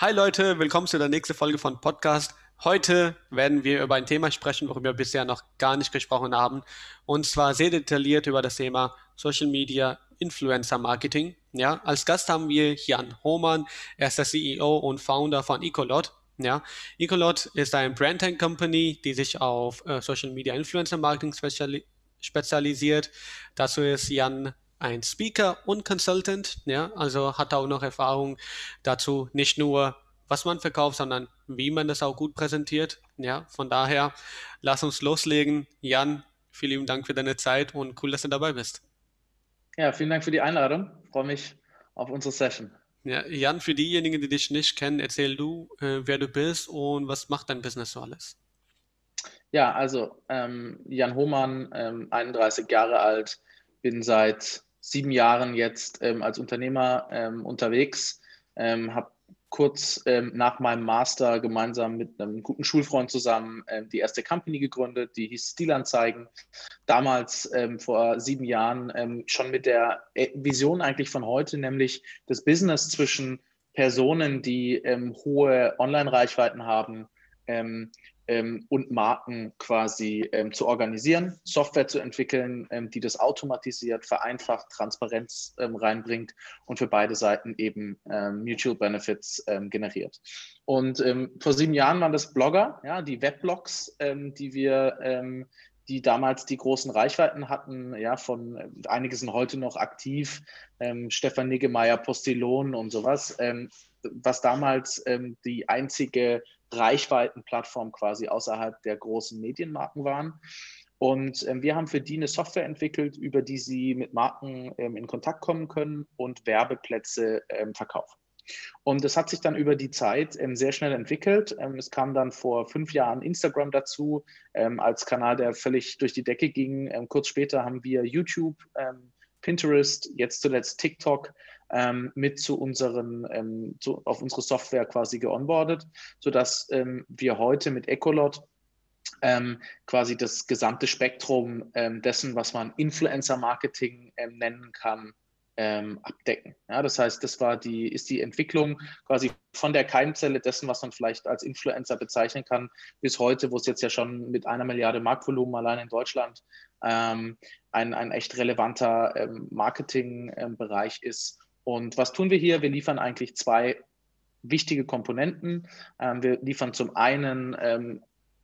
Hi Leute, willkommen zu der nächsten Folge von Podcast. Heute werden wir über ein Thema sprechen, worüber wir bisher noch gar nicht gesprochen haben. Und zwar sehr detailliert über das Thema Social Media Influencer Marketing. Ja, als Gast haben wir Jan Hohmann. Er ist der CEO und Founder von Ecolot. Ja, Ecolot ist ein Brand Company, die sich auf äh, Social Media Influencer Marketing speziali spezialisiert. Dazu ist Jan ein Speaker und Consultant, ja, also hat auch noch Erfahrung dazu, nicht nur was man verkauft, sondern wie man das auch gut präsentiert. Ja, von daher, lass uns loslegen. Jan, vielen Dank für deine Zeit und cool, dass du dabei bist. Ja, vielen Dank für die Einladung. Ich freue mich auf unsere Session. Ja, Jan, für diejenigen, die dich nicht kennen, erzähl du, äh, wer du bist und was macht dein Business so alles? Ja, also ähm, Jan Hohmann, ähm, 31 Jahre alt, bin seit sieben Jahren jetzt ähm, als Unternehmer ähm, unterwegs, ähm, habe kurz ähm, nach meinem Master gemeinsam mit einem guten Schulfreund zusammen ähm, die erste Company gegründet, die hieß Stilanzeigen. Damals vor sieben Jahren schon mit der äh, Vision eigentlich von heute, nämlich das Business zwischen Personen, die hohe Online-Reichweiten haben, ähm, und Marken quasi ähm, zu organisieren, Software zu entwickeln, ähm, die das automatisiert, vereinfacht, Transparenz ähm, reinbringt und für beide Seiten eben ähm, Mutual Benefits ähm, generiert. Und vor sieben Jahren waren das Blogger, ja, die Weblogs, die wir die damals die großen Reichweiten hatten, ja, von einige sind heute noch aktiv, ähm, Stefan Niggemeier, Postillon und sowas, ähm, was damals ähm, die einzige Reichweitenplattform quasi außerhalb der großen Medienmarken waren. Und ähm, wir haben für die eine Software entwickelt, über die sie mit Marken ähm, in Kontakt kommen können und Werbeplätze ähm, verkaufen. Und das hat sich dann über die Zeit ähm, sehr schnell entwickelt. Ähm, es kam dann vor fünf Jahren Instagram dazu ähm, als Kanal, der völlig durch die Decke ging. kurz später haben wir YouTube, Pinterest, jetzt zuletzt TikTok ähm, mit zu unseren, ähm, zu, auf unsere Software quasi geonboardet, sodass ähm, wir heute mit Ecolot ähm, quasi das gesamte Spektrum ähm, dessen, was man Influencer-Marketing ähm, nennen kann, ähm, abdecken. Ja, das heißt, das war die, ist die Entwicklung quasi von der Keimzelle dessen, was man vielleicht als Influencer bezeichnen kann, bis heute, wo es jetzt ja schon mit einer Milliarde Marktvolumen allein in Deutschland ähm, ein, ein echt relevanter ähm, Marketingbereich ist und was tun wir hier? Wir liefern eigentlich zwei wichtige Komponenten. Ähm, wir liefern zum einen ähm,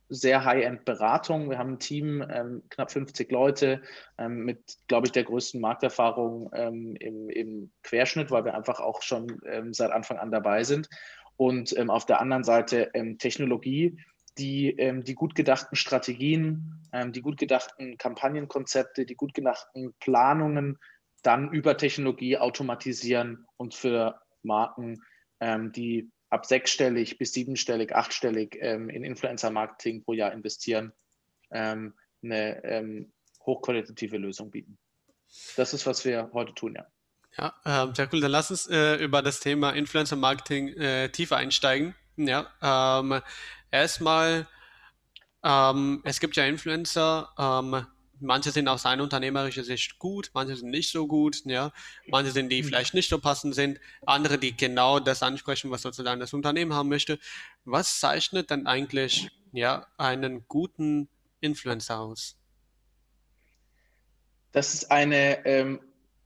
sehr High-End-Beratung. Wir haben ein Team, ähm, knapp 50 Leute, ähm, mit, glaube ich, der größten Markterfahrung ähm, im, im, Querschnitt, weil wir einfach auch schon ähm, seit Anfang an dabei sind. Und auf der anderen Seite Technologie, die, die gut gedachten Strategien, die gut gedachten Kampagnenkonzepte, die gut gedachten Planungen dann über Technologie automatisieren und für Marken, ähm, die ab sechsstellig bis siebenstellig, achtstellig ähm, in Influencer-Marketing pro Jahr investieren, ähm, eine ähm, hochqualitative Lösung bieten. Das ist, was wir heute tun, ja. Ja, äh, sehr cool. Dann lass uns äh, über das Thema Influencer-Marketing äh, tiefer einsteigen. Ja, ähm, erstmal, ähm, es gibt ja Influencer, ähm, manche sind aus einer unternehmerischen Sicht gut, manche sind nicht so gut, ja. Manche sind, die mhm. vielleicht nicht so passend sind, andere, die genau das ansprechen, was sozusagen das Unternehmen haben möchte. Was zeichnet dann eigentlich, ja, einen guten Influencer aus? Das ist eine ähm,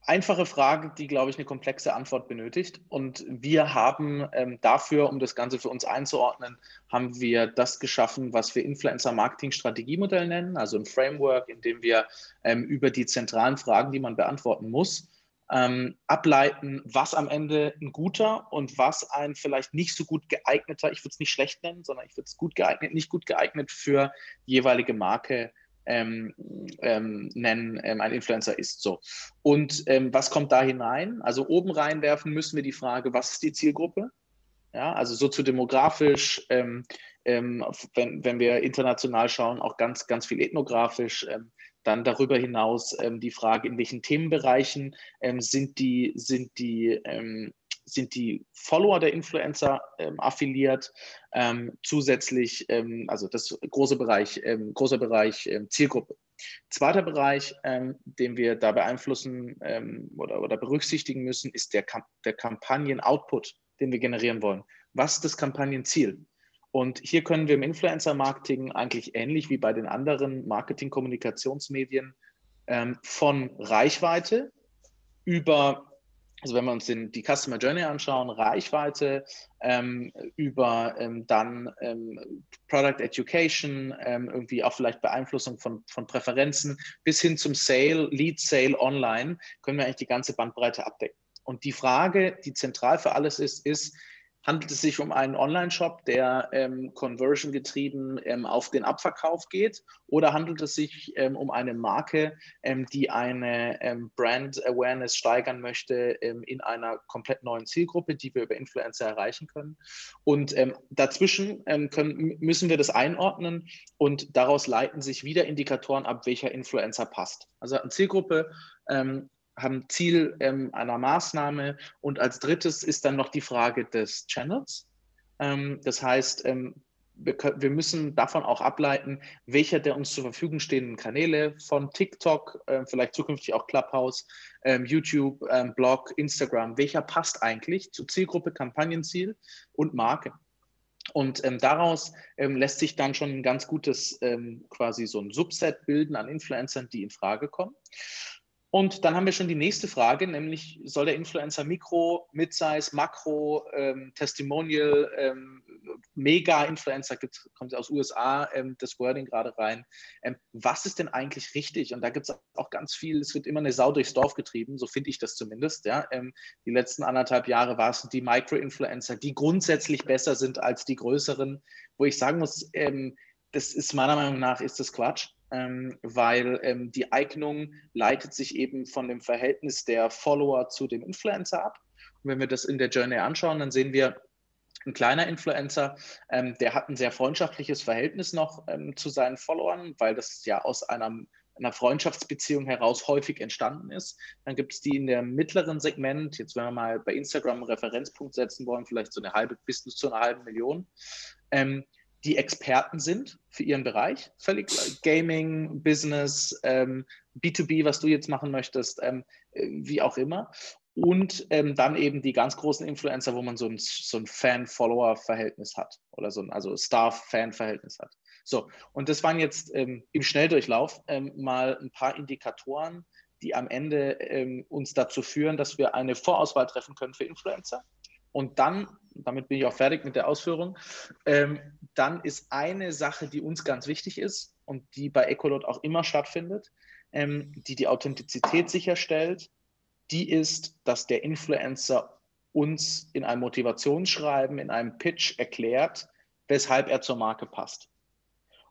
einfache Frage, die, glaube ich, eine komplexe Antwort benötigt. Und wir haben ähm, dafür, um das Ganze für uns einzuordnen, haben wir das geschaffen, was wir Influencer-Marketing-Strategiemodell nennen, also ein Framework, in dem wir ähm, über die zentralen Fragen, die man beantworten muss, ähm, ableiten, was am Ende ein guter und was ein vielleicht nicht so gut geeigneter, ich würde es nicht schlecht nennen, sondern ich würde es gut geeignet, nicht gut geeignet für jeweilige Marke ähm, ähm, nennen, ähm, ein Influencer ist. So. Und ähm, was kommt da hinein? Also oben reinwerfen müssen wir die Frage, was ist die Zielgruppe? Ja, also soziodemografisch, ähm, ähm, wenn, wenn wir international schauen, auch ganz, ganz viel ethnografisch. dann darüber hinaus die Frage, in welchen Themenbereichen sind die, sind die sind die Follower der Influencer ähm, affiliiert. Ähm, zusätzlich, ähm, also das große Bereich, ähm, großer Bereich ähm, Zielgruppe. Zweiter Bereich, den wir da beeinflussen oder, oder berücksichtigen müssen, ist der, der Kampagnen-Output, den wir generieren wollen. was ist das Kampagnenziel? Und hier können wir im Influencer-Marketing eigentlich ähnlich wie bei den anderen Marketing-Kommunikationsmedien von Reichweite über also wenn wir uns den, die Customer Journey anschauen, Reichweite, ähm, über ähm, dann ähm, Product Education, ähm, irgendwie auch vielleicht Beeinflussung von, von Präferenzen bis hin zum Sale, Lead Sale online, können wir eigentlich die ganze Bandbreite abdecken. Und die Frage, die zentral für alles ist, ist, handelt es sich um einen Online-Shop, der ähm, conversion getrieben ähm, auf den Abverkauf geht oder handelt es sich ähm, um eine Marke, ähm, die eine ähm, Brand Awareness steigern möchte ähm, in einer komplett neuen Zielgruppe, die wir über Influencer erreichen können? Und dazwischen können, müssen wir das einordnen und daraus leiten sich wieder Indikatoren ab, welcher Influencer passt. Also eine Zielgruppe haben Ziel ähm, einer Maßnahme. Und als drittes ist dann noch die Frage des Channels. Ähm, das heißt, ähm, wir, wir, müssen davon auch ableiten, welcher der uns zur Verfügung stehenden Kanäle von TikTok, äh, vielleicht zukünftig auch Clubhouse, ähm, YouTube, ähm, Blog, Instagram, welcher passt eigentlich zur Zielgruppe, Kampagnenziel und Marke. Und ähm, daraus ähm, lässt sich dann schon ein ganz gutes ähm, quasi so ein Subset bilden an Influencern, die in Frage kommen. Und dann haben wir schon die nächste Frage, nämlich soll der Influencer Mikro, Midsize, Makro, ähm, Testimonial, ähm, Mega-Influencer, kommt aus USA ähm, das Wording gerade rein. Ähm, was ist denn eigentlich richtig? Und da gibt es auch ganz viel, es wird immer eine Sau durchs Dorf getrieben, so finde ich das zumindest. Ja? Ähm, die letzten anderthalb Jahre war es die Micro-Influencer, die grundsätzlich besser sind als die größeren, wo ich sagen muss, ähm, das ist meiner Meinung nach ist das Quatsch ähm, weil ähm, die Eignung leitet sich eben von dem Verhältnis der Follower zu dem Influencer ab. Und wenn wir das in der Journey anschauen, dann sehen wir, ein kleiner Influencer, ähm, der hat ein sehr freundschaftliches Verhältnis noch ähm, zu seinen Followern, weil das ja aus einer, einer Freundschaftsbeziehung heraus häufig entstanden ist. Dann gibt es die in der mittleren Segment, jetzt wenn wir mal bei Instagram einen Referenzpunkt setzen wollen, vielleicht so eine halbe bis zu einer halben Million. Ähm, die Experten sind für ihren Bereich. Völlig Gaming, Business, ähm, B2B, was du jetzt machen möchtest, ähm, äh, wie auch immer. Und ähm, dann eben die ganz großen Influencer, wo man so ein, so ein Fan-Follower-Verhältnis hat oder so ein also Star-Fan-Verhältnis hat. So, und das waren jetzt ähm, im Schnelldurchlauf ähm, mal ein paar Indikatoren, die am Ende ähm, uns dazu führen, dass wir eine Vorauswahl treffen können für Influencer. Und dann damit bin ich auch fertig mit der Ausführung. Ähm, dann ist eine Sache, die uns ganz wichtig ist und die bei Ecolot auch immer stattfindet, ähm, die die Authentizität sicherstellt, die ist, dass der Influencer uns in einem Motivationsschreiben, in einem Pitch erklärt, weshalb er zur Marke passt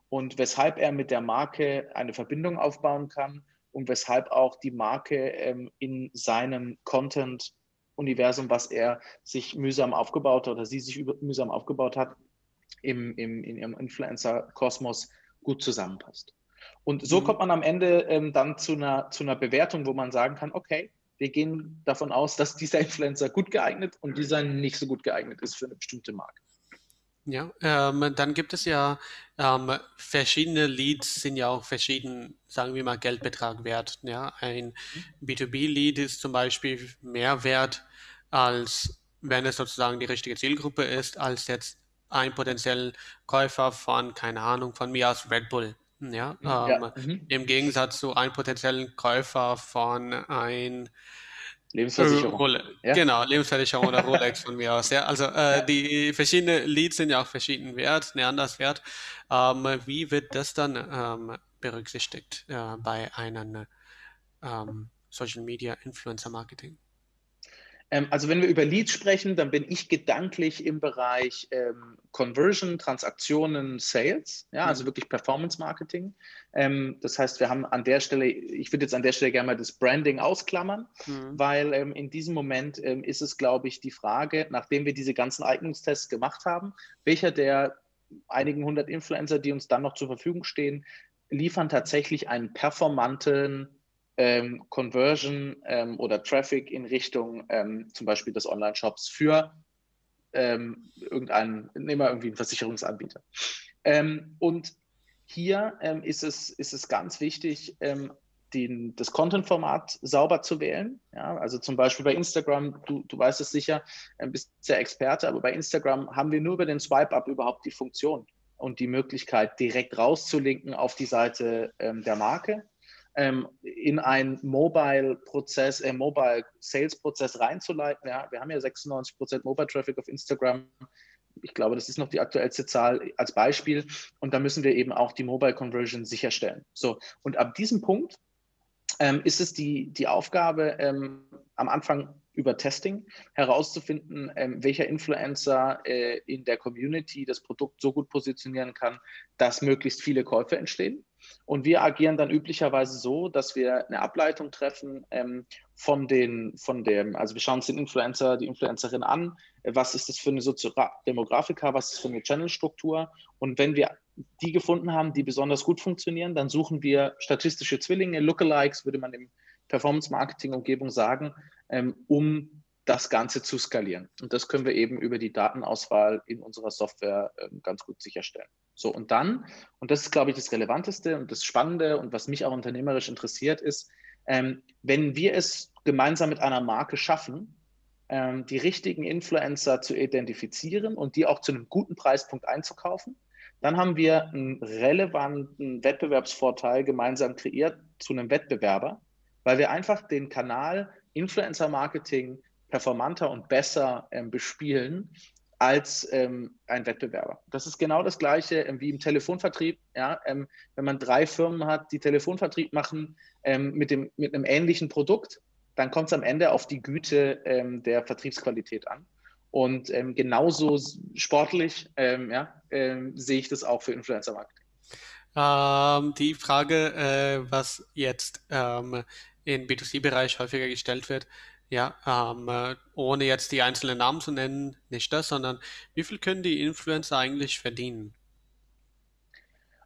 und weshalb er mit der Marke eine Verbindung aufbauen kann und weshalb auch die Marke ähm, in seinem Content Universum, was er sich mühsam aufgebaut hat oder sie sich mühsam aufgebaut hat, im, im, in ihrem Influencer-Kosmos gut zusammenpasst. Und so mhm. kommt man am Ende ähm, dann zu einer, zu einer Bewertung, wo man sagen kann, okay, wir gehen davon aus, dass dieser Influencer gut geeignet und dieser nicht so gut geeignet ist für eine bestimmte Marke. Ja, ähm, dann gibt es ja ähm, verschiedene Leads sind ja auch verschieden, sagen wir mal, Geldbetrag wert. Ja, ein B2B-Lead ist zum Beispiel mehr wert, als wenn es sozusagen die richtige Zielgruppe ist, als jetzt ein potenzieller Käufer von, keine Ahnung, von mir aus Red Bull. Ja, ja. Ähm, mhm. im Gegensatz zu einem potenziellen Käufer von ein Lebensversicherung. Rolex. Ja? Genau, Lebensversicherung oder Rolex von mir aus. Ja, also äh, ja. die verschiedenen Leads sind ja auch verschieden wert, ne, anders wert. Ähm, wie wird das dann ähm, berücksichtigt äh, bei einem ähm, Social Media Influencer Marketing? Ähm, also wenn wir über Leads sprechen, dann bin ich gedanklich im Bereich ähm, Conversion, Transaktionen, Sales, ja, also mhm. wirklich Performance Marketing. Ähm, das heißt, wir haben an der Stelle, ich würde jetzt an der Stelle gerne mal das Branding ausklammern, mhm. weil ähm, in diesem Moment ähm, ist es, glaube ich, die Frage, nachdem wir diese ganzen Eignungstests gemacht haben, welcher der einigen hundert Influencer, die uns dann noch zur Verfügung stehen, liefern tatsächlich einen performanten ähm, Conversion ähm, oder Traffic in Richtung ähm, zum Beispiel des Online-Shops für ähm, irgendeinen, nehmen wir irgendwie einen Versicherungsanbieter. Ähm, und hier ähm, ist, es, ist es ganz wichtig, den, das Content-Format sauber zu wählen. Ja, also zum Beispiel bei Instagram, du, du weißt es sicher, bist ja Experte, aber bei Instagram haben wir nur über den Swipe-Up überhaupt die Funktion und die Möglichkeit, direkt rauszulinken auf die Seite der Marke, ähm, in einen Mobile-Prozess, äh, Mobile-Sales-Prozess reinzuleiten. Ja, wir haben ja 96% Mobile-Traffic auf Instagram. Ich glaube, das ist noch die aktuellste Zahl als Beispiel. Und da müssen wir eben auch die Mobile Conversion sicherstellen. So, und ab diesem Punkt ähm, ist es die, die Aufgabe, ähm, am Anfang über Testing herauszufinden, ähm, welcher Influencer äh, in der Community das Produkt so gut positionieren kann, dass möglichst viele Käufe entstehen. Und wir agieren dann üblicherweise so, dass wir eine Ableitung treffen ähm, von den, von dem, also wir schauen uns den Influencer, die Influencerin an, was ist das für eine Soziodemografika, was ist für eine Channelstruktur. Und wenn wir die gefunden haben, die besonders gut funktionieren, dann suchen wir statistische Zwillinge, Lookalikes, würde man im Performance-Marketing-Umgebung sagen, ähm, um das Ganze zu skalieren. Und das können wir eben über die Datenauswahl in unserer Software ähm, ganz gut sicherstellen. So, und dann, und das ist, glaube ich, das Relevanteste und das Spannende und was mich auch unternehmerisch interessiert, ist, ähm, wenn wir es gemeinsam mit einer Marke schaffen, ähm, die richtigen Influencer zu identifizieren und die auch zu einem guten Preispunkt einzukaufen, dann haben wir einen relevanten Wettbewerbsvorteil gemeinsam kreiert zu einem Wettbewerber, weil wir einfach den Kanal Influencer Marketing performanter und besser ähm, bespielen als ähm, ein Wettbewerber. Das ist genau das Gleiche ähm, wie im Telefonvertrieb. Ja? Ähm, wenn man drei Firmen hat, die Telefonvertrieb machen ähm, mit, dem, mit einem ähnlichen Produkt, dann kommt es am Ende auf die Güte ähm, der Vertriebsqualität an. Und genauso sportlich ja, sehe ich das auch für Influencer Marketing. die Frage, äh, was jetzt im B2C-Bereich häufiger gestellt wird. Ja, ähm, äh, ohne jetzt die einzelnen Namen zu nennen, nicht das, sondern wie viel können die Influencer eigentlich verdienen?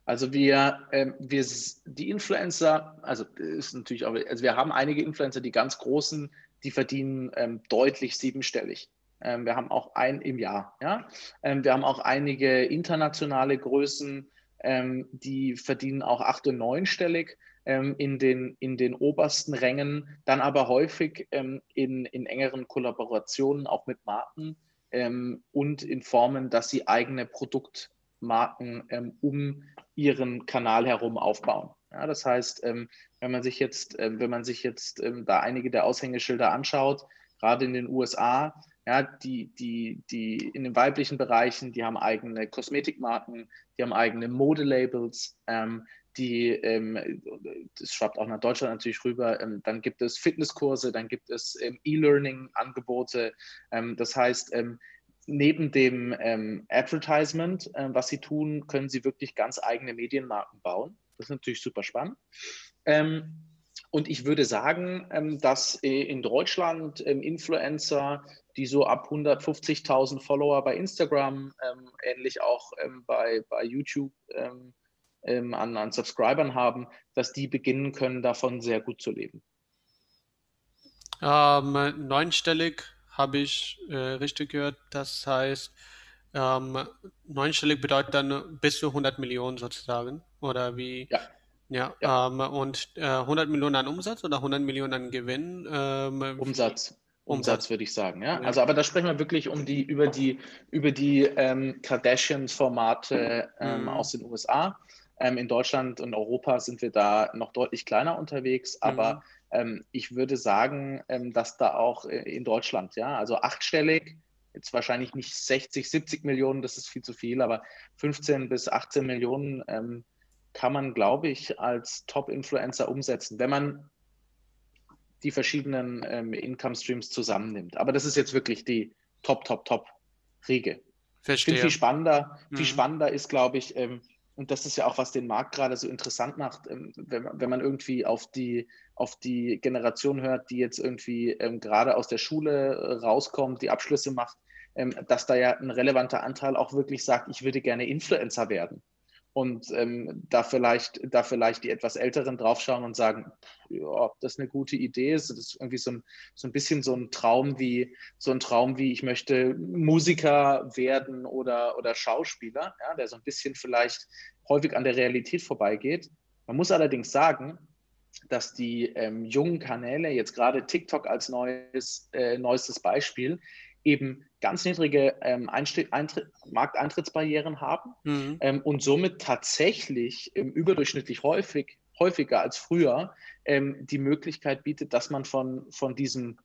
Also wir, äh, wir die Influencer, also ist natürlich auch, also wir haben einige Influencer, die ganz großen, die verdienen ähm, deutlich siebenstellig. Ähm, wir haben auch ein im Jahr, ja. Ähm, wir haben auch einige internationale Größen, ähm, die verdienen auch acht- und neunstellig ähm, in, den, in den obersten Rängen, dann aber häufig ähm, in, in engeren Kollaborationen auch mit Marken ähm, und in Formen, dass sie eigene Produktmarken ähm, um ihren Kanal herum aufbauen. Ja, das heißt, ähm, wenn man sich jetzt, äh, wenn man sich jetzt ähm, da einige der Aushängeschilder anschaut, gerade in den USA, ja, die, die, die in den weiblichen Bereichen, die haben eigene Kosmetikmarken, die haben eigene Modelabels, ähm, die, ähm, das schwappt auch nach Deutschland natürlich rüber, ähm, dann gibt es Fitnesskurse, dann gibt es ähm, E-Learning-Angebote. Ähm, das heißt, ähm, neben dem ähm, Advertisement, was sie tun, können sie wirklich ganz eigene Medienmarken bauen. Das ist natürlich super spannend. und ich würde sagen, dass äh, in Deutschland Influencer, die so ab 150.000 Follower bei Instagram, ähnlich auch bei, bei YouTube, ähm, an, an Subscribern haben, dass die beginnen können, davon sehr gut zu leben. Ähm, neunstellig habe ich äh, richtig gehört. Das heißt, ähm, neunstellig bedeutet dann bis zu 100 Millionen sozusagen. Oder wie? Ja. Ja, ja. Ähm, und äh, 100 Millionen an Umsatz oder 100 Millionen an Gewinn? Ähm, Umsatz. Umsatz, würde ich sagen, ja? ja. Also, aber da sprechen wir wirklich um die, über die, über die ähm, Kardashian-Formate ähm, mhm. aus den USA. Ähm, in Deutschland und Europa sind wir da noch deutlich kleiner unterwegs, aber mhm. ähm, ich würde sagen, ähm, dass da auch äh, in Deutschland, ja, also achtstellig, jetzt wahrscheinlich nicht 60, 70 Millionen, das ist viel zu viel, aber 15 bis 18 Millionen ähm, kann man, glaube ich, als Top-Influencer umsetzen, wenn man die verschiedenen ähm, Income-Streams zusammennimmt. Aber das ist jetzt wirklich die Top, Top, Top-Riege. Verstehe. Ich finde viel spannender, mhm. viel spannender ist, glaube ich, ähm, und das ist ja auch, was den Markt gerade so interessant macht, ähm, wenn man, wenn man irgendwie auf die, auf die Generation hört, die jetzt irgendwie ähm, gerade aus der Schule äh, rauskommt, die Abschlüsse macht, ähm, dass da ja ein relevanter Anteil auch wirklich sagt, ich würde gerne Influencer werden und ähm, da, vielleicht, da vielleicht die etwas Älteren draufschauen und sagen, ob das eine gute Idee ist. Das ist irgendwie so ein, so ein bisschen so ein Traum wie, so ein Traum wie, ich möchte Musiker werden oder, oder Schauspieler, ja, der so ein bisschen vielleicht häufig an der Realität vorbeigeht. Man muss allerdings sagen, dass die ähm, jungen Kanäle, jetzt gerade TikTok als neues, äh, neuestes Beispiel, eben ganz niedrige ähm, Markteintrittsbarrieren haben mhm. ähm, und somit tatsächlich ähm, überdurchschnittlich häufig, häufiger als früher ähm, die Möglichkeit bietet, dass man von, von diesem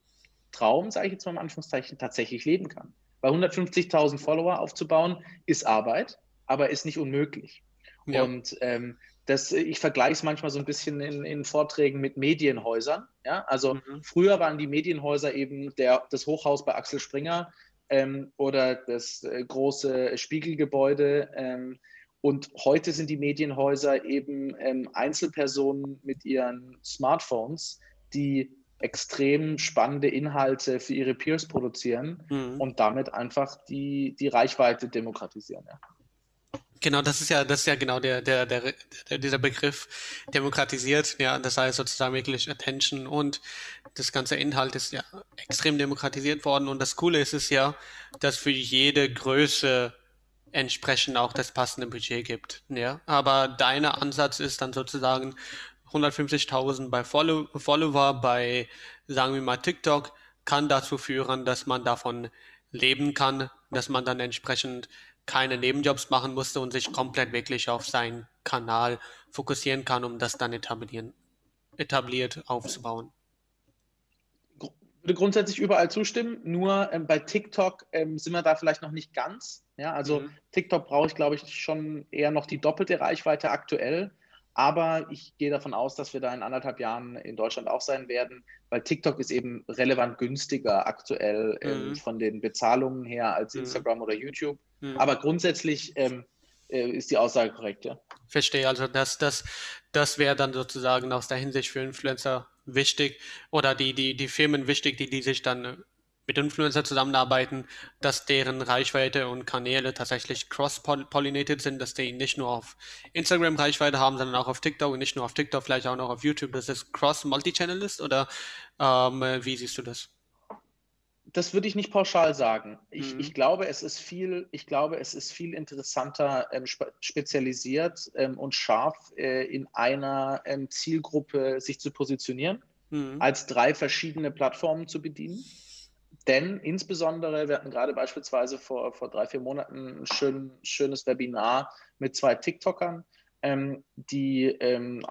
Traum, sage ich jetzt mal in Anführungszeichen, tatsächlich leben kann. Bei 150.000 Follower aufzubauen, ist Arbeit, aber ist nicht unmöglich. Ja. Und ähm, das, ich vergleiche es manchmal so ein bisschen in, in Vorträgen mit Medienhäusern. Ja? Also mhm. früher waren die Medienhäuser eben der, das Hochhaus bei Axel Springer ähm, oder das äh, große Spiegelgebäude. Ähm, und heute sind die Medienhäuser eben ähm, Einzelpersonen mit ihren Smartphones, die extrem spannende Inhalte für ihre Peers produzieren mhm. und damit einfach die, die Reichweite demokratisieren. Ja. Genau, das ist ja, das ist ja genau der, der, der, der, dieser Begriff demokratisiert, ja, das heißt sozusagen wirklich Attention und das ganze Inhalt ist ja extrem demokratisiert worden. Und das Coole ist es ja, dass für jede Größe entsprechend auch das passende Budget gibt, ja, aber dein Ansatz ist dann sozusagen 150.000 bei Follow Follower bei, sagen wir mal, TikTok kann dazu führen, dass man davon leben kann, dass man dann entsprechend keine Nebenjobs machen musste und sich komplett wirklich auf seinen Kanal fokussieren kann, um das dann etablieren, etabliert aufzubauen. Ich würde grundsätzlich überall zustimmen, nur ähm, bei TikTok ähm, sind wir da vielleicht noch nicht ganz. Ja, also mhm. TikTok brauche ich, glaube ich, schon eher noch die doppelte Reichweite aktuell. Aber ich gehe davon aus, dass wir da in anderthalb Jahren in Deutschland auch sein werden, weil TikTok ist eben relevant günstiger aktuell ähm, mhm. von den Bezahlungen her als mhm. Instagram oder YouTube. Mhm. Aber grundsätzlich ähm, äh, ist die Aussage korrekt, ja. Verstehe, also das, das, das wäre dann sozusagen aus der Hinsicht für Influencer wichtig oder die, die, die Firmen wichtig, die, die sich dann mit Influencer zusammenarbeiten, dass deren Reichweite und Kanäle tatsächlich cross-pollinated sind, dass die nicht nur auf Instagram Reichweite haben, sondern auch auf TikTok und nicht nur auf TikTok, vielleicht auch noch auf YouTube, dass es cross-multi-channel ist oder ähm, wie siehst du das? Das würde ich nicht pauschal sagen. Ich, mhm. ich, glaube, es ist viel, ich glaube, es ist viel interessanter ähm, spe spezialisiert ähm, und scharf äh, in einer ähm, Zielgruppe sich zu positionieren, mhm. als drei verschiedene Plattformen zu bedienen. Denn insbesondere, wir hatten gerade beispielsweise vor, vor drei, vier Monaten ein schön, schönes Webinar mit zwei TikTokern, ähm, die ähm,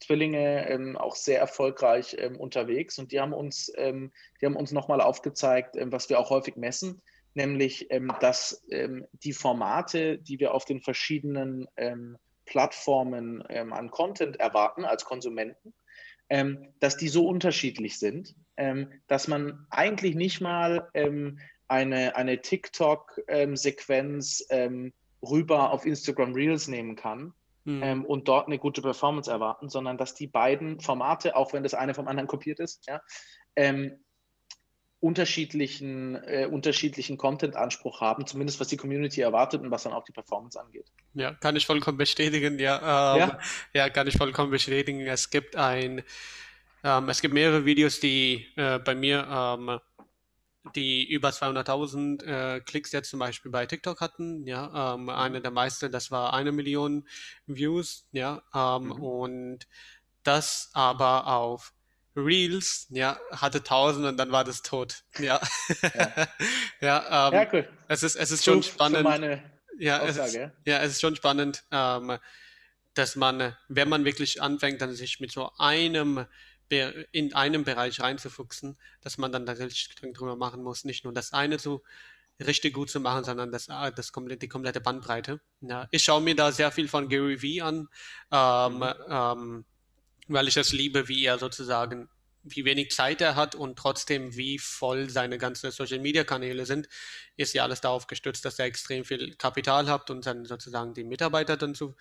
Zwillinge ähm, auch sehr erfolgreich ähm, unterwegs. Und die haben uns, ähm, uns nochmal aufgezeigt, ähm, was wir auch häufig messen, nämlich, dass die Formate, die wir auf den verschiedenen Plattformen an Content erwarten als Konsumenten, dass die so unterschiedlich sind, dass man eigentlich nicht mal eine, eine TikTok-Sequenz rüber auf Instagram Reels nehmen kann, mhm. ähm, und dort eine gute Performance erwarten, sondern dass die beiden Formate, auch wenn das eine vom anderen kopiert ist, ja, ähm, unterschiedlichen, äh, unterschiedlichen Content-Anspruch haben, zumindest was die Community erwartet und was dann auch die Performance angeht. Ja, kann ich vollkommen bestätigen. Ja, ähm, ja. ja. kann ich vollkommen bestätigen. Es gibt ein, ähm, es gibt mehrere Videos, die äh, bei mir ähm, die über 200.000 äh, Klicks jetzt zum Beispiel bei TikTok hatten. Ja, ähm, eine der meisten, das war eine Million Views. Ja, ähm, mhm. und das aber auf Reels, ja, hatte 1000 und dann war das tot. Ja, ja, ja, ähm, ja cool. Es ist, es ist schon spannend. ja, Aussage, es ist, ja, es ist schon spannend, ähm, dass man, wenn man wirklich anfängt, dann sich mit so einem in einem Bereich reinzufuchsen, dass man dann tatsächlich drüber machen muss, nicht nur das eine zu richtig gut zu machen, sondern das, ah, das komplette, die komplette Bandbreite. Ja, ich schaue mir da sehr viel von Gary Vee an, ähm, mhm. ähm, weil ich es liebe, wie er sozusagen wie wenig Zeit er hat und trotzdem wie voll seine ganzen Social Media Kanäle sind, ist ja alles darauf gestützt, dass er extrem viel Kapital hat und dann sozusagen die Mitarbeiter dann zu,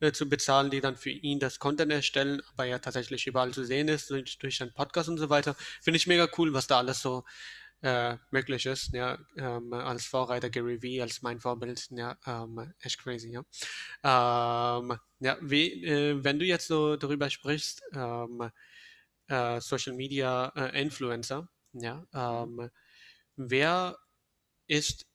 äh, zu bezahlen, die dann für ihn das Content erstellen, aber ja tatsächlich überall zu sehen ist, durch, durch seinen Podcast und so weiter. Finde ich mega cool, was da alles so äh, möglich ist, ja, ähm, als Vorreiter Gary Vee, als mein Vorbild, ja, ähm, echt crazy, ja. Ähm, ja, wie, äh, wenn du jetzt so darüber sprichst, ähm, äh, Social Media äh, Influencer. Ja, ähm, wer ist,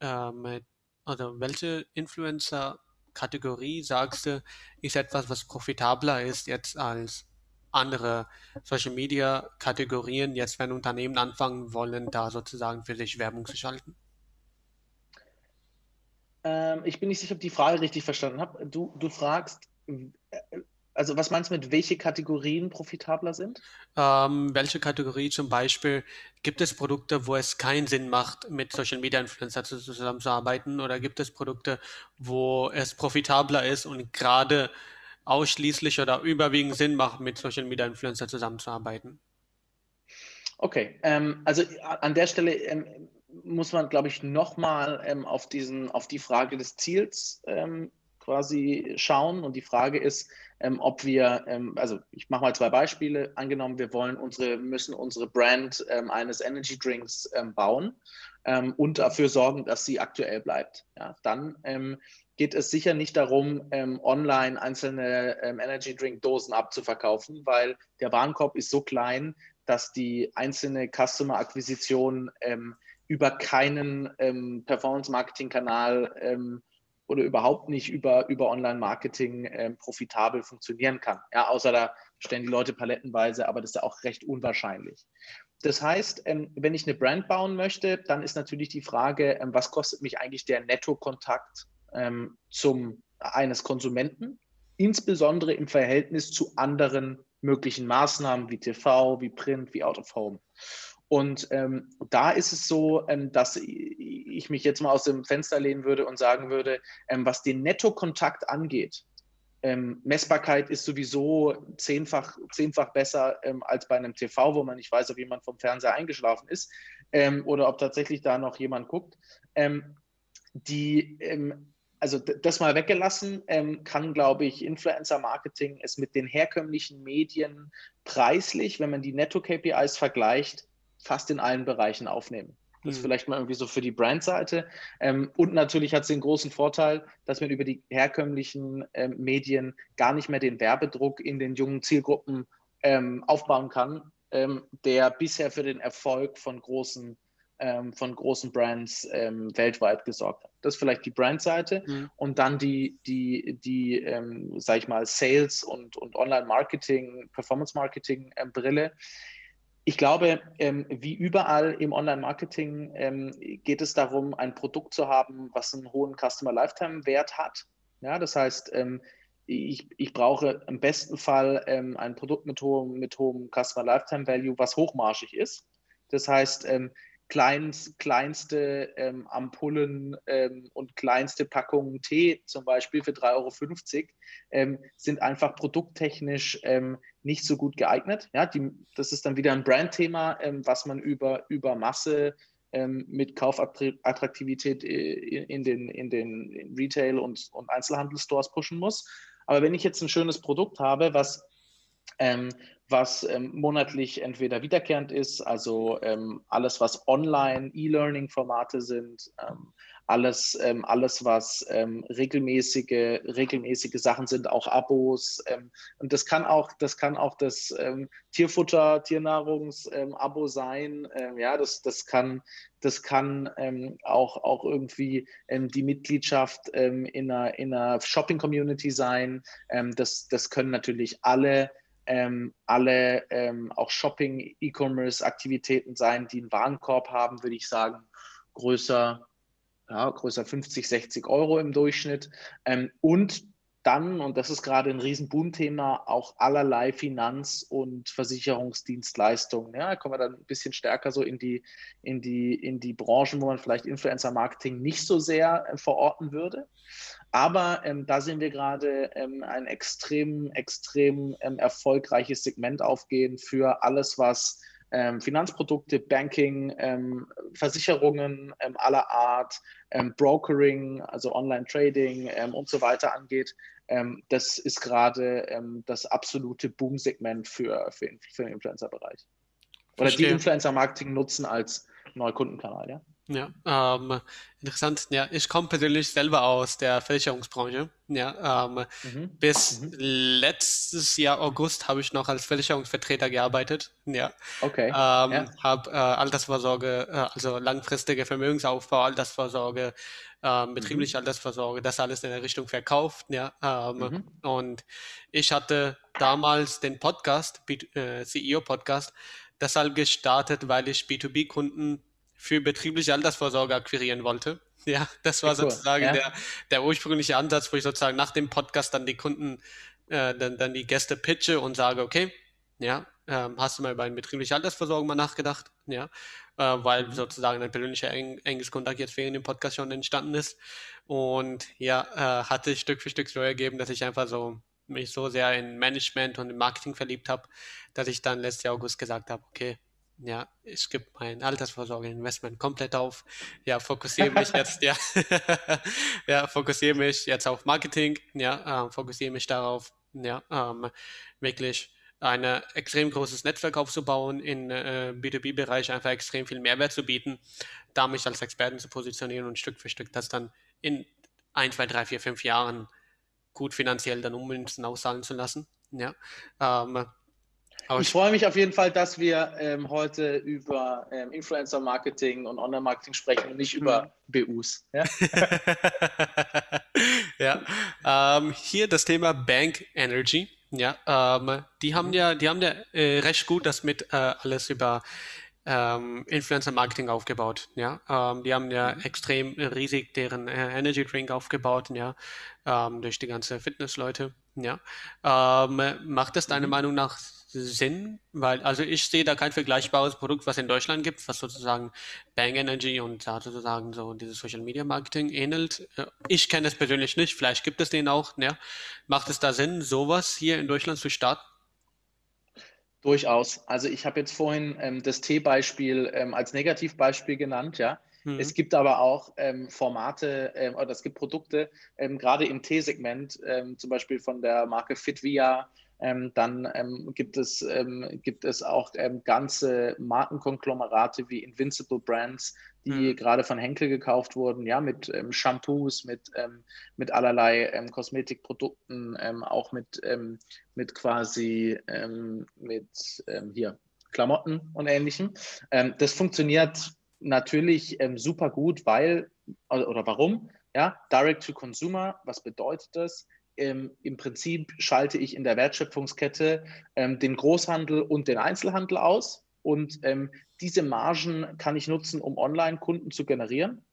ähm, also welche Influencer-Kategorie sagst du, ist etwas, was profitabler ist jetzt als andere Social Media Kategorien, jetzt wenn Unternehmen anfangen wollen, da sozusagen für sich Werbung zu schalten? Ähm, ich bin nicht sicher, ob ich die Frage richtig verstanden habe. Du, du fragst, also was meinst du mit, welche Kategorien profitabler sind? Ähm, welche Kategorie zum Beispiel? Gibt es Produkte, wo es keinen Sinn macht, mit Social Media Influencer zusammenzuarbeiten? Oder gibt es Produkte, wo es profitabler ist und gerade ausschließlich oder überwiegend Sinn macht, mit Social Media Influencer zusammenzuarbeiten? Okay, ähm, also an der Stelle ähm, muss man, glaube ich, nochmal ähm, auf, auf die Frage des Ziels ähm, quasi schauen. Und die Frage ist, ähm, ob wir, ähm, also ich mache mal zwei Beispiele. Angenommen, wir wollen unsere, müssen unsere Brand ähm, eines Energy Drinks ähm, bauen ähm, und dafür sorgen, dass sie aktuell bleibt. Ja, dann ähm, geht es sicher nicht darum, online einzelne Energy Drink Dosen abzuverkaufen, weil der Warenkorb ist so klein, dass die einzelne Customer Akquisition über keinen Performance-Marketing-Kanal oder überhaupt nicht über, über Online-Marketing äh, profitabel funktionieren kann. Ja, außer da stellen die Leute palettenweise, aber das ist ja auch recht unwahrscheinlich. Das heißt, ähm, wenn ich eine Brand bauen möchte, dann ist natürlich die Frage, ähm, was kostet mich eigentlich der Nettokontakt ähm, zum eines Konsumenten, insbesondere im Verhältnis zu anderen möglichen Maßnahmen wie TV, wie Print, wie Out of Home. Und ähm, da ist es so, ähm, dass ich mich jetzt mal aus dem Fenster lehnen würde und sagen würde, ähm, was den Nettokontakt angeht, ähm, Messbarkeit ist sowieso zehnfach, zehnfach besser ähm, als bei einem TV, wo man nicht weiß, ob jemand vom Fernseher eingeschlafen ist ähm, oder ob tatsächlich da noch jemand guckt. die also das mal weggelassen, kann, glaube ich, Influencer-Marketing es mit den herkömmlichen Medien preislich, wenn man die Netto-KPIs vergleicht, fast in allen Bereichen aufnehmen. Das mhm. vielleicht mal irgendwie so für die Brandseite. Ähm, und natürlich hat es den großen Vorteil, dass man über die herkömmlichen ähm, Medien gar nicht mehr den Werbedruck in den jungen Zielgruppen ähm, aufbauen kann, ähm, der bisher für den Erfolg von großen, ähm, von großen Brands ähm, weltweit gesorgt hat. Das ist vielleicht die Brandseite mhm. und dann die, die, die sag ich mal, Sales und, und Online-Marketing, Performance-Marketing-Brille ich glaube, ähm, wie überall im Online-Marketing ähm, geht es darum, ein Produkt zu haben, was einen hohen Customer Lifetime-Wert hat. Ja, das heißt, ähm, ich, ich brauche im besten Fall ähm, ein Produkt mit hohem, mit hohem Customer Lifetime Value, was hochmarschig ist. Das heißt, ähm, kleinst, kleinste ähm, Ampullen und kleinste Packungen Tee zum Beispiel für 3,50 Euro sind einfach produkttechnisch nicht so gut geeignet. Ja, die, das ist dann wieder ein Brandthema, ähm, was man über, über Masse ähm, mit Kaufattraktivität äh, in, in, den, in den Retail- und, und Einzelhandelsstores pushen muss. Aber wenn ich jetzt ein schönes Produkt habe, was ähm, was ähm, monatlich entweder wiederkehrend ist, also ähm, alles, was online E-Learning-Formate sind, ähm, alles, ähm, alles, was ähm, regelmäßige, regelmäßige Sachen sind, auch Abos. Ähm, und das kann auch, das kann auch das Tierfutter, Tiernahrungs-Abo sein. ja, das, das kann, das kann auch, auch irgendwie die Mitgliedschaft in einer, in einer Shopping-Community sein. das, das können natürlich alle ähm, alle ähm, auch Shopping, E-Commerce-Aktivitäten sein, die einen Warenkorb haben, würde ich sagen, größer, ja, größer 50, 60 Euro im Durchschnitt. Ähm, und dann, und das ist gerade ein Riesenboom-Thema, auch allerlei Finanz- und Versicherungsdienstleistungen. Ja, kommen wir dann ein bisschen stärker so in die, in die, in die Branchen, wo man vielleicht Influencer-Marketing nicht so sehr äh, verorten würde. Aber ähm, da sehen wir gerade ähm, ein extrem, extrem ähm, erfolgreiches Segment aufgehen für alles, was ähm, Finanzprodukte, Banking, ähm, Versicherungen ähm, aller Art, Brokering, also Online-Trading und so weiter angeht. das ist gerade das absolute Boom-Segment für, für, für den Influencer-Bereich. Oder Verstehe. die Influencer-Marketing nutzen als Neukundenkanal, ja. Ja, ähm, interessant. Ja, ich komme persönlich selber aus der Versicherungsbranche. Ja, ähm, mhm. bis mhm. letztes Jahr August habe ich noch als Versicherungsvertreter gearbeitet. Ja, okay. Ähm, ja. Habe äh, Altersvorsorge, äh, also langfristige Vermögensaufbau, Altersvorsorge, ähm, betriebliche mhm. Altersvorsorge, das alles in der Richtung verkauft. Ja, ähm, mhm. Und ich hatte damals den Podcast, äh, CEO-Podcast, deshalb gestartet, weil ich B2B-Kunden für betriebliche Altersvorsorge akquirieren wollte. Ja, das war cool. sozusagen ja. der, der ursprüngliche Ansatz, wo ich sozusagen nach dem Podcast dann die Kunden, äh, dann, dann die Gäste pitche und sage, okay, ja, ähm, hast du mal über eine betriebliche Altersversorgung mal nachgedacht? Ja, äh, weil mhm. sozusagen ein persönlicher eng, enges Kontakt jetzt wegen dem Podcast schon entstanden ist. Und ja, äh, hat sich Stück für Stück so ergeben, dass ich einfach so mich so sehr in Management und in Marketing verliebt habe, dass ich dann letztes Jahr August gesagt habe, okay, ja, ich gebe mein Altersvorsorge-Investment komplett auf. Ja, fokussiere mich jetzt, ja, ja, fokussiere mich jetzt auf Marketing, ja, äh, fokussiere mich darauf, ja, ähm, wirklich ein extrem großes Netzwerk aufzubauen, in äh, B2B-Bereich einfach extrem viel Mehrwert zu bieten, da mich als Experten zu positionieren und Stück für Stück das dann in ein, zwei, drei, vier, fünf Jahren gut finanziell dann ummünzen, auszahlen zu lassen. Ja, ähm, ich freue mich auf jeden Fall, dass wir ähm, heute über ähm, Influencer-Marketing und Online-Marketing sprechen und nicht über mhm. BUs. Ja, ja ähm, hier das Thema Bank Energy. Ja, ähm, die haben mhm. ja, die haben ja äh, recht gut das mit äh, alles über ähm, Influencer-Marketing aufgebaut. Ja, ähm, die haben ja mhm. extrem riesig deren äh, Energy Drink aufgebaut. Ja, durch die ganze Fitnessleute. Ja, macht das deiner. Meinung nach Sinn, weil also ich sehe da kein vergleichbares Produkt, was in Deutschland gibt, was sozusagen Bang Energy und da sozusagen so dieses Social Media Marketing ähnelt. Äh, ich kenne es persönlich nicht, vielleicht gibt es den auch. Ja. Macht es da Sinn, sowas hier in Deutschland zu starten? Durchaus. Also ich habe jetzt vorhin ähm, das T-Beispiel ähm, als Negativbeispiel genannt, ja. Mhm. Es gibt aber auch ähm, Formate ähm, oder es gibt Produkte, ähm, gerade im T-Segment, ähm, zum Beispiel von der Marke Fitvia ähm, dann ähm, gibt, es, ähm, gibt es auch ähm, ganze Markenkonglomerate wie Invincible Brands, die mhm. gerade von Henkel gekauft wurden, ja, mit ähm, Shampoos, mit, ähm, mit allerlei Kosmetikprodukten, auch mit, mit quasi mit hier Klamotten und ähnlichem. das funktioniert natürlich super gut, weil, oder warum? Ja, Direct to Consumer, was bedeutet das? Ähm, im Prinzip schalte ich in der Wertschöpfungskette ähm, den Großhandel und den Einzelhandel aus. Und ähm, diese Margen kann ich nutzen, um Online-Kunden zu generieren.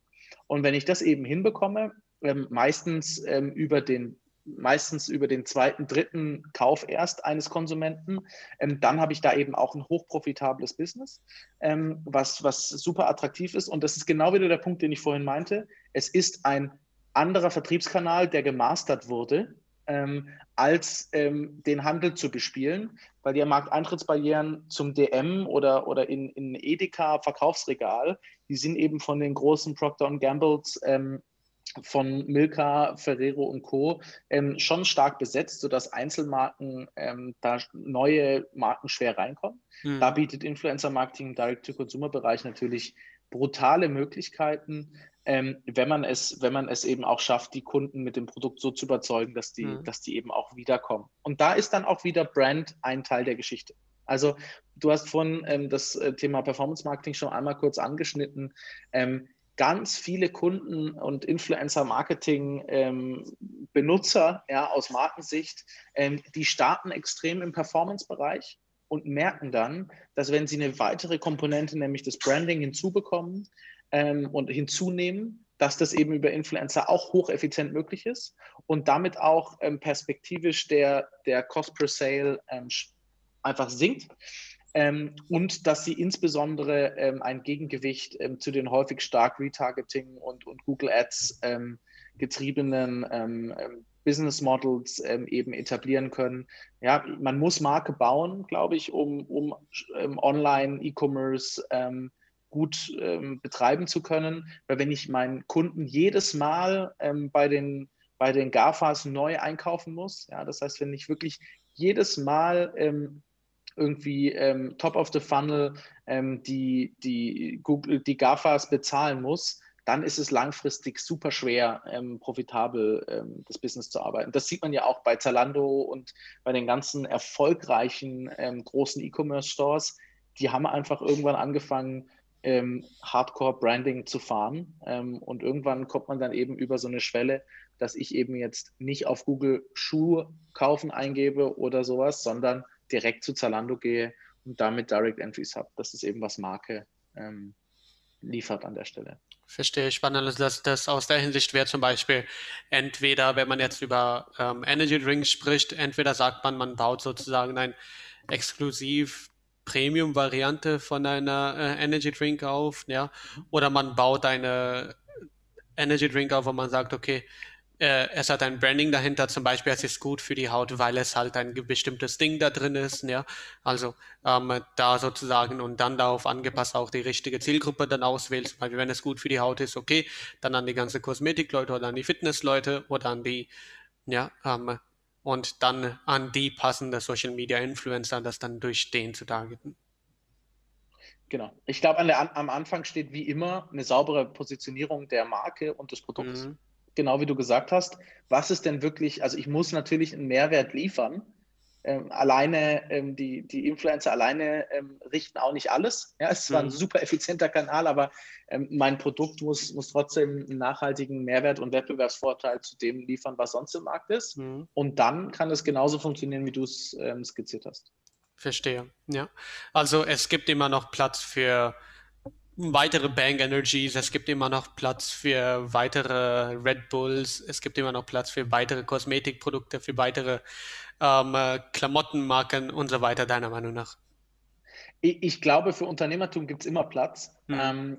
Und wenn ich das eben hinbekomme, ähm, meistens ähm, über den meistens über den zweiten, dritten Kauf erst eines Konsumenten, ähm, dann habe ich da eben auch ein hochprofitables Business, ähm, was, was super attraktiv ist. Und das ist genau wieder der Punkt, den ich vorhin meinte. Es ist ein anderer Vertriebskanal, der gemastert wurde, ähm, als ähm, den Handel zu bespielen, weil die Markteintrittsbarrieren zum DM oder, oder in, in Edeka Verkaufsregal, die sind eben von den großen Procter Gambles ähm, von Milka, Ferrero und Co. Ähm, schon stark besetzt, sodass Einzelmarken ähm, da neue Marken schwer reinkommen. Mhm. Da bietet Influencer Marketing im Direct-to-Consumer-Bereich natürlich brutale Möglichkeiten, ähm, wenn man es, wenn man es eben auch schafft, die Kunden mit dem Produkt so zu überzeugen, dass die, mhm. dass die eben auch wiederkommen. Und da ist dann auch wieder Brand ein Teil der Geschichte. Also du hast vorhin ähm, das äh, Thema Performance Marketing schon einmal kurz angeschnitten. Ähm, ganz viele Kunden und Influencer-Marketing-Benutzer ähm, ja, aus Markensicht, ähm, die starten extrem im Performance-Bereich und merken dann, dass wenn sie eine weitere Komponente, nämlich das Branding, hinzubekommen, ähm, und hinzunehmen, dass das eben über Influencer auch hocheffizient möglich ist und damit auch ähm, perspektivisch der, der Cost per Sale ähm, einfach sinkt. Ähm, und dass sie insbesondere ähm, ein Gegengewicht ähm, zu den häufig stark Retargeting und, und Google Ads getriebenen Business Models eben etablieren können. Ja, man muss Marke bauen, glaube ich, um, um online E-Commerce gut ähm, betreiben zu können. Weil wenn ich meinen Kunden jedes Mal ähm, bei den bei den GAFAs neu einkaufen muss, ja, das heißt, wenn ich wirklich jedes Mal ähm, irgendwie ähm, top of the funnel ähm, die, die, Google, die GAFAs bezahlen muss, dann ist es langfristig super schwer, ähm, profitabel ähm, das Business zu arbeiten. Das sieht man ja auch bei Zalando und bei den ganzen erfolgreichen ähm, großen E-Commerce-Stores. Die haben einfach irgendwann angefangen, ähm, Hardcore-Branding zu fahren. Ähm, und irgendwann kommt man dann eben über so eine Schwelle, dass ich eben jetzt nicht auf Google Schuhe kaufen eingebe oder sowas, sondern direkt zu Zalando gehe und damit Direct Entries habe. Das ist eben was Marke ähm, liefert an der Stelle. Verstehe ich spannend. Also das, das aus der Hinsicht wäre zum Beispiel entweder, wenn man jetzt über ähm, Energy Drinks spricht, entweder sagt man, man baut sozusagen ein exklusiv Premium-Variante von einer äh, Energy Drink auf, ja, oder man baut eine Energy Drink auf, wo man sagt, okay, äh, es hat ein Branding dahinter, zum Beispiel, es ist gut für die Haut, weil es halt ein bestimmtes Ding da drin ist, ja. Also ähm, da sozusagen und dann darauf angepasst auch die richtige Zielgruppe dann auswählt. Zum Beispiel, wenn es gut für die Haut ist, okay, dann an die ganze Kosmetikleute oder an die Fitnessleute oder an die, ja, ähm, und dann an die passende Social Media Influencer, das dann durch den zu targeten. Genau. Ich glaube, am Anfang steht wie immer eine saubere Positionierung der Marke und des Produkts. Mhm genau wie du gesagt hast, was ist denn wirklich, also ich muss natürlich einen Mehrwert liefern. Ähm, alleine, ähm, die, die Influencer alleine ähm, richten auch nicht alles. Ja, es ist zwar mhm. ein super effizienter Kanal, aber ähm, mein Produkt muss, muss trotzdem einen nachhaltigen Mehrwert und Wettbewerbsvorteil zu dem liefern, was sonst im Markt ist. Mhm. Und dann kann es genauso funktionieren, wie du es ähm, skizziert hast. Verstehe, ja. Also es gibt immer noch Platz für weitere Bang Energies, es gibt immer noch Platz für weitere Red Bulls, es gibt immer noch Platz für weitere Kosmetikprodukte, für weitere ähm, Klamottenmarken und so weiter, deiner Meinung nach? Ich, ich glaube, für Unternehmertum gibt es immer Platz. Hm. Ähm,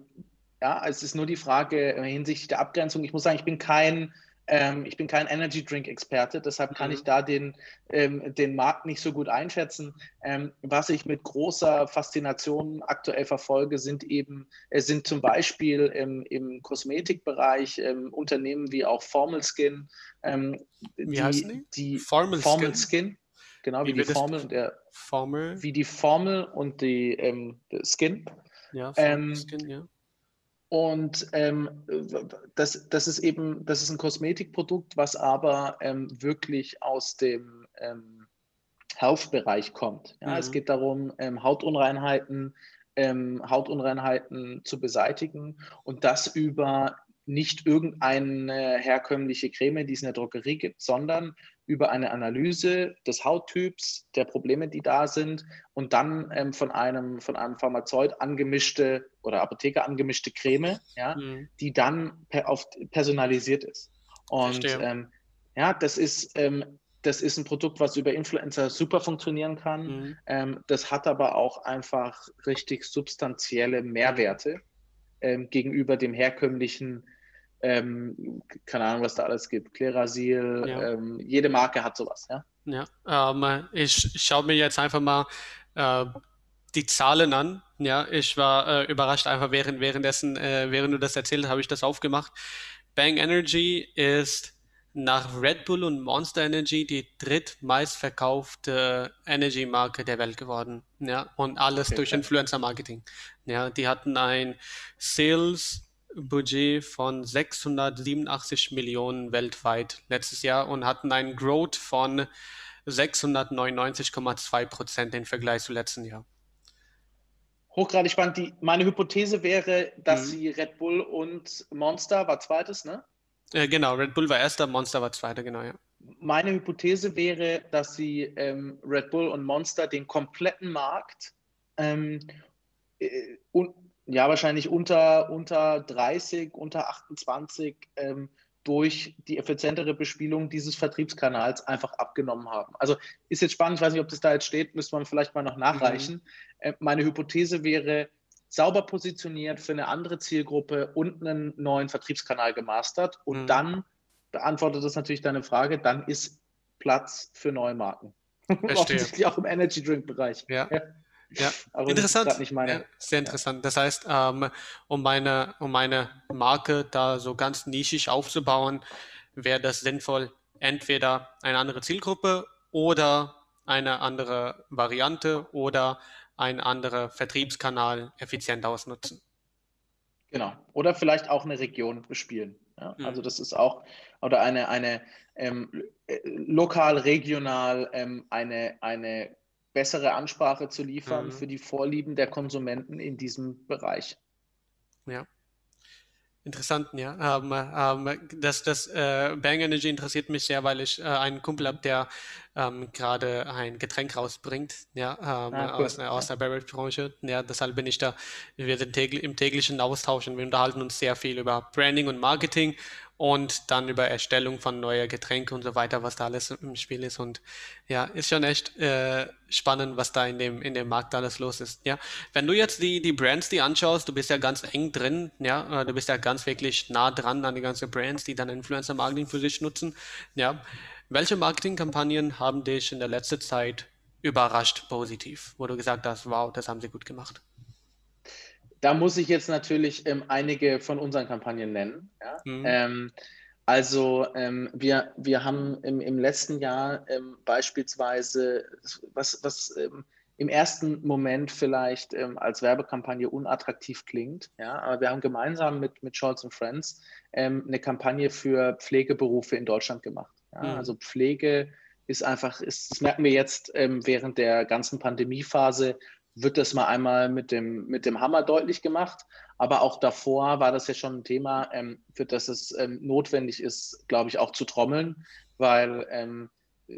ja, es ist nur die Frage hinsichtlich der Abgrenzung. Ich muss sagen, ich bin kein ähm, ich bin kein Energy Drink Experte, deshalb kann mhm. ich da den, ähm, den Markt nicht so gut einschätzen. Ähm, was ich mit großer Faszination aktuell verfolge, sind eben, äh, sind zum Beispiel im, im Kosmetikbereich ähm, Unternehmen wie auch Formal Skin. Ähm, wie die, heißen die? die Formal, Formal Skin. Skin. Genau, wie, wie die Formel und der Formel. Wie die Formel und die ähm, Skin. Ja, Formel Skin, ja. Und ähm, das, das ist eben, das ist ein Kosmetikprodukt, was aber ähm, wirklich aus dem ähm, Health-Bereich kommt. Ja, mhm. Es geht darum, ähm, Hautunreinheiten, ähm, Hautunreinheiten zu beseitigen und das über nicht irgendeine herkömmliche Creme, die es in der Drogerie gibt, sondern über eine Analyse des Hauttyps, der Probleme, die da sind und dann ähm, von einem von einem Pharmazeut angemischte oder Apotheker angemischte Creme, ja, mhm. die dann per, auf, personalisiert ist. Und ähm, ja, das ist ähm, das ist ein Produkt, was über Influencer super funktionieren kann. Mhm. Ähm, das hat aber auch einfach richtig substanzielle Mehrwerte ähm, gegenüber dem herkömmlichen ähm, keine Ahnung, was da alles gibt. Klerasil, ja. ähm, jede Marke hat sowas, ja. Ja, ähm, ich schaue mir jetzt einfach mal äh, die Zahlen an. Ja, ich war äh, überrascht einfach während, währenddessen, äh, während du das erzählt hast, habe ich das aufgemacht. Bang Energy ist nach Red Bull und Monster Energy die drittmeistverkaufte Energy-Marke der Welt geworden. Ja, und alles okay, durch Influencer-Marketing. Ja, die hatten ein Sales Budget von 687 Millionen weltweit letztes Jahr und hatten einen Growth von 699,2 Prozent im Vergleich zu letzten Jahr. Hochgradig spannend. Die, meine Hypothese wäre, dass mhm. sie Red Bull und Monster war zweites, ne? Äh, genau, Red Bull war erster, Monster war zweiter, genau, ja. Meine Hypothese wäre, dass sie ähm, Red Bull und Monster den kompletten Markt ähm, äh, und ja, wahrscheinlich unter, unter 30, unter 28 ähm, durch die effizientere Bespielung dieses Vertriebskanals einfach abgenommen haben. Also ist jetzt spannend, ich weiß nicht, ob das da jetzt steht, müsste man vielleicht mal noch nachreichen. Mhm. Äh, meine Hypothese wäre, sauber positioniert für eine andere Zielgruppe und einen neuen Vertriebskanal gemastert. Und mhm. dann beantwortet das natürlich deine Frage, dann ist Platz für neue Marken. Offensichtlich auch im Energy Drink Bereich. Ja. ja. Ja, Aber interessant. Nicht meine, ja, sehr interessant. Das heißt, ähm, um meine, um meine Marke da so ganz nischig aufzubauen, wäre das sinnvoll, entweder eine andere Zielgruppe oder eine andere Variante oder ein anderer Vertriebskanal effizient ausnutzen. Genau. Oder vielleicht auch eine Region bespielen. Ja, mhm. Also das ist auch, oder eine, eine ähm, äh, lokal, regional ähm, eine, eine bessere Ansprache zu liefern mhm. für die Vorlieben der Konsumenten in diesem Bereich. Ja. Interessant, ja. Ähm, ähm, das das äh, Bang Energy interessiert mich sehr, weil ich äh, einen Kumpel habe, der ähm, gerade ein Getränk rausbringt, ja, ähm, ah, cool. aus, aus der Beverage-Branche. Ja, deshalb bin ich da. Wir sind täglich, im täglichen Austausch und wir unterhalten uns sehr viel über Branding und Marketing und dann über Erstellung von neuen Getränken und so weiter, was da alles im Spiel ist. Und ja, ist schon echt äh, spannend, was da in dem, in dem Markt alles los ist. Ja, wenn du jetzt die, die Brands die anschaust, du bist ja ganz eng drin, ja, äh, du bist ja ganz wirklich nah dran an die ganzen Brands, die dann Influencer Marketing für sich nutzen. Ja, welche Marketingkampagnen haben dich in der letzten Zeit überrascht positiv, wo du gesagt hast, wow, das haben sie gut gemacht? Da muss ich jetzt natürlich ähm, einige von unseren Kampagnen nennen. Ja? Mhm. Ähm, also ähm, wir, wir haben im, im letzten Jahr ähm, beispielsweise, was, was ähm, im ersten Moment vielleicht ähm, als Werbekampagne unattraktiv klingt, ja, aber wir haben gemeinsam mit, mit Scholz und Friends eine Kampagne für Pflegeberufe in Deutschland gemacht. Ja? Mhm. Also Pflege ist einfach, ist, das merken wir jetzt während der ganzen Pandemiephase, wird das mal einmal mit dem, mit dem Hammer deutlich gemacht. Aber auch davor war das ja schon ein Thema, ähm, für das es ähm, notwendig ist, glaube ich, auch zu trommeln, weil ähm,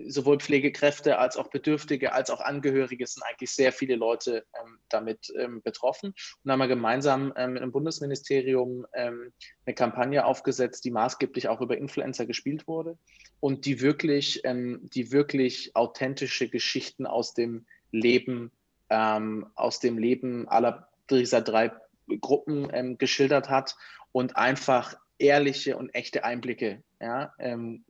sowohl Pflegekräfte als auch Bedürftige als auch Angehörige sind eigentlich sehr viele Leute ähm, damit ähm, betroffen. Und haben wir gemeinsam ähm, mit dem Bundesministerium eine Kampagne aufgesetzt, die maßgeblich auch über Influencer gespielt wurde und die wirklich, die wirklich authentische Geschichten aus dem Leben ähm, aus dem Leben aller dieser drei Gruppen ähm, geschildert hat und einfach ehrliche und echte Einblicke ja, ähm,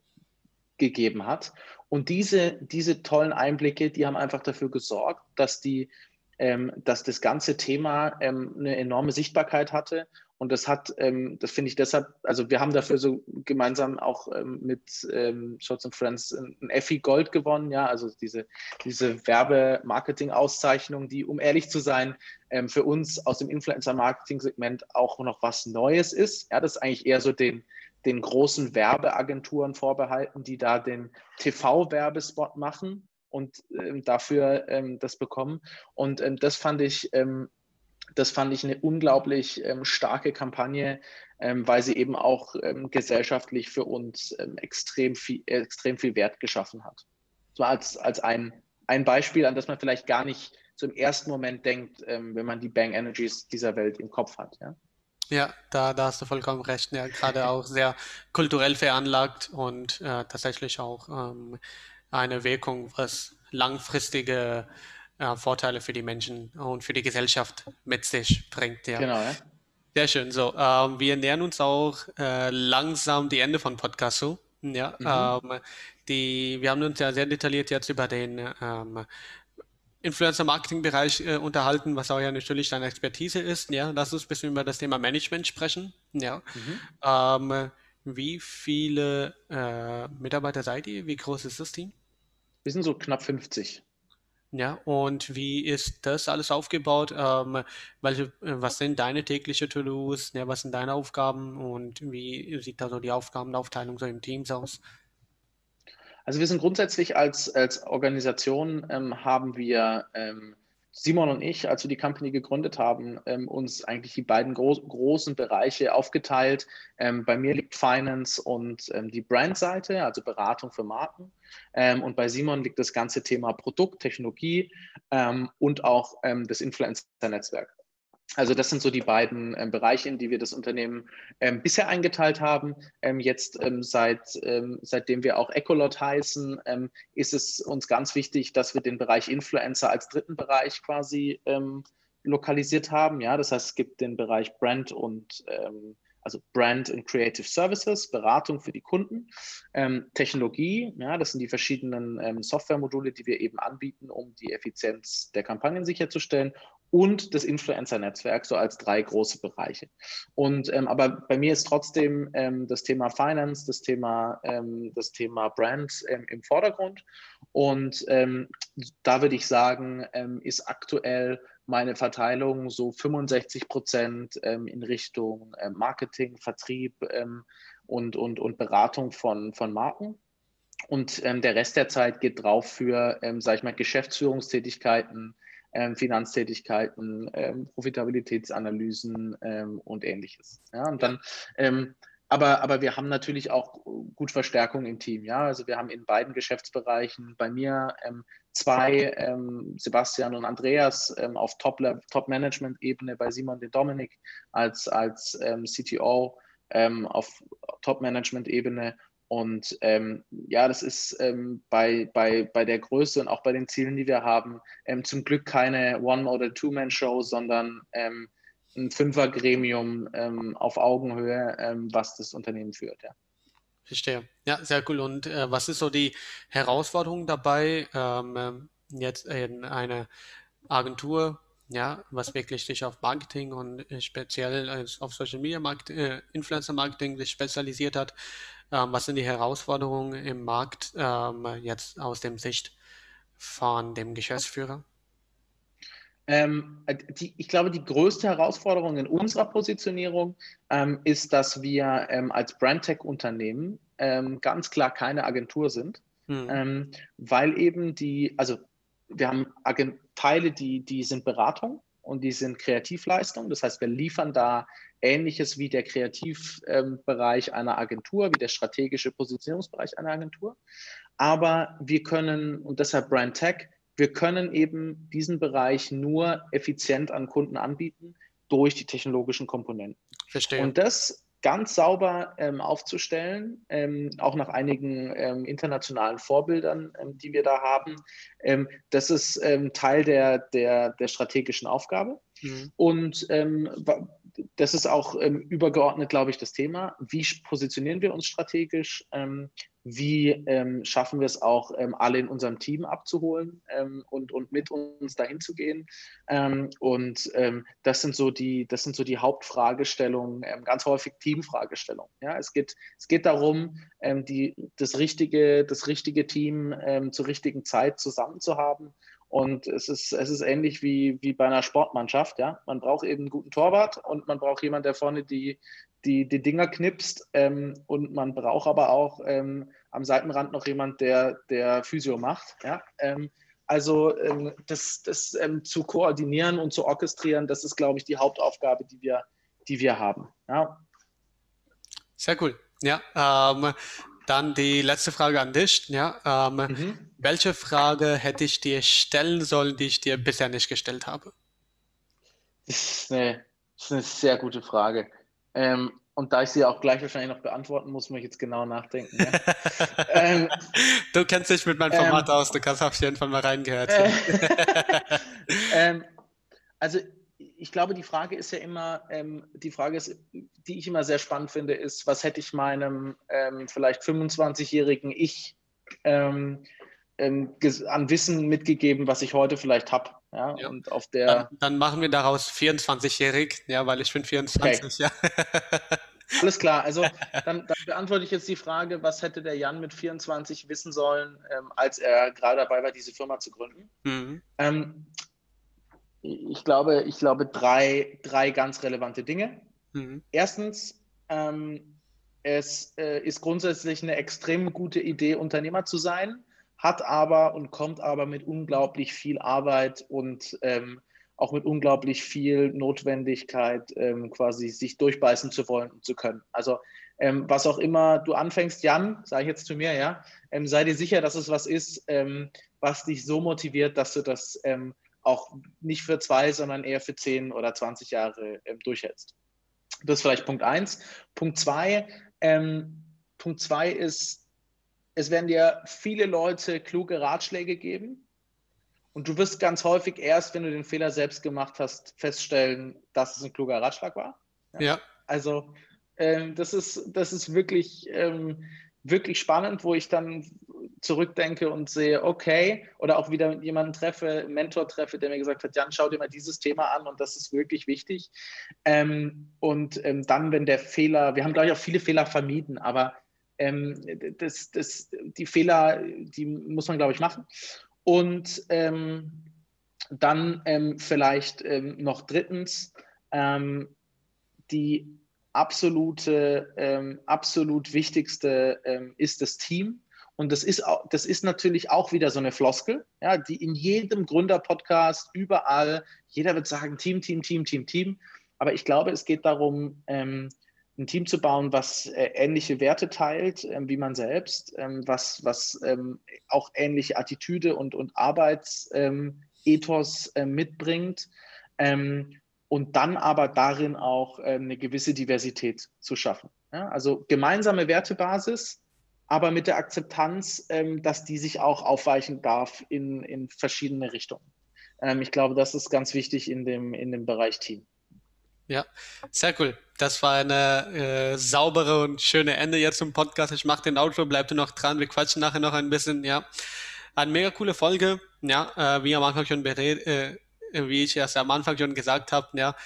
gegeben hat. Und diese, diese tollen Einblicke, die haben einfach dafür gesorgt, dass, die, ähm, dass das ganze Thema ähm, eine enorme Sichtbarkeit hatte und das hat, ähm, das finde ich deshalb, also wir haben dafür so gemeinsam auch ähm, mit ähm, Shots and Friends ein, Effi Gold gewonnen, ja, also diese, diese Werbe-Marketing-Auszeichnung, die, um ehrlich zu sein, ähm, für uns aus dem Influencer-Marketing-Segment auch noch was Neues ist. Ja, das ist eigentlich eher so den, den großen Werbeagenturen vorbehalten, die da den TV-Werbespot machen und ähm, dafür ähm, das bekommen. Und ähm, das fand ich das fand ich eine unglaublich ähm, starke Kampagne, ähm, weil sie eben auch ähm, gesellschaftlich für uns ähm, extrem, viel, extrem viel Wert geschaffen hat. So als, als ein, ein Beispiel, an das man vielleicht gar nicht zum ersten Moment denkt, ähm, wenn man die Bang Energies dieser Welt im Kopf hat. Ja, ja da, da hast du vollkommen recht. Ja, gerade auch sehr kulturell veranlagt und äh, tatsächlich auch ähm, eine Wirkung, was langfristige äh, Vorteile für die Menschen und für die Gesellschaft mit sich bringt. Ja. Genau, ja. Sehr schön. So, ähm, wir nähern uns auch äh, langsam die Ende von Podcast zu. Ja, mhm. ähm, die, wir haben uns ja sehr detailliert jetzt über den ähm, Influencer-Marketing-Bereich äh, unterhalten, was auch ja natürlich deine Expertise ist. Ja, lass uns ein bisschen über das Thema Management sprechen. Ja, mhm. ähm, wie viele äh, Mitarbeiter seid ihr? Wie groß ist das Team? Wir sind so knapp 50. Ja, und wie ist das alles aufgebaut? Ähm, welche, äh, was sind deine täglichen To-Dos? Ja, was sind deine Aufgaben und wie sieht da so die Aufgabenaufteilung so im Teams aus? Also wir sind grundsätzlich als, als Organisation ähm, haben wir ähm, Simon und ich, als wir die Company gegründet haben, ähm, uns eigentlich die beiden gro großen Bereiche aufgeteilt. Ähm, bei mir liegt Finance und ähm, die Brandseite, also Beratung für Marken. Ähm, und bei Simon liegt das ganze Thema Produkt, Technologie ähm, und auch ähm, das Influencer-Netzwerk. Also das sind so die beiden ähm, Bereiche, in die wir das Unternehmen ähm, bisher eingeteilt haben. Ähm, jetzt ähm, seit, ähm, seitdem wir auch Ecolot heißen, ähm, ist es uns ganz wichtig, dass wir den Bereich Influencer als dritten Bereich quasi lokalisiert haben. Ja, das heißt, es gibt den Bereich Brand und also Brand and Creative Services, Beratung für die Kunden, ähm, Technologie, ja, das sind die verschiedenen ähm, Softwaremodule, die wir eben anbieten, um die Effizienz der Kampagnen sicherzustellen und das Influencer-Netzwerk so als drei große Bereiche. Und ähm, aber bei mir ist trotzdem ähm, das Thema Finance, das Thema, ähm, das Thema Brand ähm, im Vordergrund. Und ähm, da würde ich sagen, ähm, ist aktuell meine Verteilung so 65 Prozent in Richtung äh, Marketing, Vertrieb und, und, und Beratung von, von Marken. Und der Rest der Zeit geht drauf für, sage ich mal, Geschäftsführungstätigkeiten, ähm, Finanztätigkeiten, ähm, Profitabilitätsanalysen ähm, und ähnliches. Ja, und dann ähm, aber, aber wir haben natürlich auch gut Verstärkung im Team. Ja? Also wir haben in beiden Geschäftsbereichen bei mir ähm, zwei, ähm, Sebastian und Andreas, auf Top-Management-Ebene, bei Simon den Dominik als, als CTO auf Top-Management-Ebene. Und ähm, ja, das ist bei, bei, bei der Größe und auch bei den Zielen, die wir haben, zum Glück keine One- oder Two-Man-Show, sondern ein Fünfergremium ähm, auf Augenhöhe, ähm, was das Unternehmen führt. Ja. Verstehe. Ja, sehr cool. Und äh, was ist so die Herausforderung dabei, ähm, ähm jetzt in eine Agentur, ja, was wirklich sich auf Marketing und äh, speziell auf Social Media Marketing, äh, Influencer Marketing sich spezialisiert hat? Ähm, was sind die Herausforderungen im Markt ähm, jetzt aus dem Sicht von dem Geschäftsführer? Ähm, die, ich glaube, die größte Herausforderung in unserer Positionierung ähm, ist, dass wir ähm, als Brandtech-Unternehmen ähm, ganz klar keine Agentur sind, mhm. weil eben die, also wir haben Agent Teile, die, die sind Beratung und die sind Kreativleistung. Das heißt, wir liefern da Ähnliches wie der Kreativbereich ähm, einer Agentur, wie der strategische Positionierungsbereich einer Agentur. Aber wir können, und deshalb Brand Tech, wir können eben diesen Bereich nur effizient an Kunden anbieten durch die technologischen Komponenten. Verstehe. Und das ganz sauber ähm, aufzustellen, ähm, auch nach einigen ähm, internationalen Vorbildern, ähm, die wir da haben, ähm, das ist ähm, Teil der, der, der strategischen Aufgabe. Mhm. Und das ist auch übergeordnet, glaube ich, das Thema. Wie positionieren wir uns strategisch? wie ähm, schaffen wir es auch, ähm, alle in unserem Team abzuholen ähm, und, und mit uns dahin zu gehen. Ähm, und ähm, das sind so die, das sind so die Hauptfragestellungen, ähm, ganz häufig Teamfragestellungen. Ja, es geht, es geht darum, die, das richtige, das richtige Team zur richtigen Zeit zusammen zu haben. Und es ist, es ist ähnlich wie, wie bei einer Sportmannschaft. Ja? Man braucht eben einen guten Torwart und man braucht jemanden, der vorne die, die, die Dinger knipst. Ähm, und man braucht aber auch ähm, am Seitenrand noch jemand, der, der Physio macht. Ja? Ähm, also ähm, das, das ähm, zu koordinieren und zu orchestrieren, das ist, glaube ich, die Hauptaufgabe, die wir, die wir haben. Ja. Sehr cool. Ja, ähm, dann die letzte Frage an dich. Ja, mhm. Welche Frage hätte ich dir stellen sollen, die ich dir bisher nicht gestellt habe? Das ist eine, das ist eine sehr gute Frage. Ähm, und da ich sie auch gleich wahrscheinlich noch beantworten muss, muss ich jetzt genau nachdenken. Ja. ähm, du kennst dich mit meinem Format ähm, aus, du kannst auf jeden Fall mal reingehört. Äh, ähm, also ich glaube, die Frage ist ja immer, ähm, die Frage ist, die ich immer sehr spannend finde, ist, was hätte ich meinem ähm, vielleicht 25-jährigen Ich ähm, ähm, an Wissen mitgegeben, was ich heute vielleicht habe. Ja, ja, Und auf der dann, dann machen wir daraus 24-jährig, ja, weil ich bin 24, okay. ja. Alles klar, also dann, dann, beantworte ich jetzt die Frage, was hätte der Jan mit 24 wissen sollen, ähm, als er gerade dabei war, diese Firma zu gründen? Mhm. Ich glaube, ich glaube drei, drei ganz relevante Dinge. Mhm. Erstens, ähm, es äh, ist grundsätzlich eine extrem gute Idee, Unternehmer zu sein hat aber und kommt aber mit unglaublich viel Arbeit und ähm, auch mit unglaublich viel Notwendigkeit, ähm, quasi sich durchbeißen zu wollen und zu können. Also ähm, was auch immer du anfängst, Jan, sage ich jetzt zu mir, ja, ähm, sei dir sicher, dass es was ist, ähm, was dich so motiviert, dass du das auch nicht für zwei, sondern eher für zehn oder 20 Jahre durchhältst. Das ist vielleicht Punkt eins. Punkt zwei, Punkt zwei ist, es werden dir viele Leute kluge Ratschläge geben. Und du wirst ganz häufig erst, wenn du den Fehler selbst gemacht hast, feststellen, dass es ein kluger Ratschlag war. Ja. ja. Also ähm, das, ist, das ist wirklich, ähm, wirklich spannend, wo ich dann zurückdenke und sehe, okay, oder auch wieder jemanden treffe, einen Mentor treffe, der mir gesagt hat, Jan, schau dir mal dieses Thema an und das ist wirklich wichtig. Ähm, und ähm, dann, wenn der Fehler, wir haben, glaube ich, auch viele Fehler vermieden, aber ähm, das, das, die Fehler, die muss man, glaube ich, machen. Und ähm, dann ähm, vielleicht ähm, noch drittens die absolute, absolut wichtigste ist das Team. Und das ist, das ist natürlich auch wieder so eine Floskel, ja, die in jedem Gründer-Podcast, überall, jeder wird sagen, Team, Team, Team, Team, Team. Aber ich glaube, es geht darum, ähm, ein Team zu bauen, was äh, ähnliche Werte teilt ähm, wie man selbst, ähm, was, was ähm, auch ähnliche Attitüde und, und Arbeitsethos ähm, äh, mitbringt ähm, und dann aber darin auch äh, eine gewisse Diversität zu schaffen. Ja? Also gemeinsame Wertebasis, aber mit der Akzeptanz, ähm, dass die sich auch aufweichen darf in, in verschiedene Richtungen. ich glaube, das ist ganz wichtig in dem, in dem Bereich Team. Ja, sehr cool. Das war eine äh, saubere und schöne Ende jetzt zum Podcast. Ich mache den Outro, bleibt noch dran. Wir quatschen nachher noch ein bisschen. Ja, eine mega coole Folge. Ja, äh, wie am Anfang schon beredet, äh, wie ich erst am Anfang schon gesagt habe. Ja,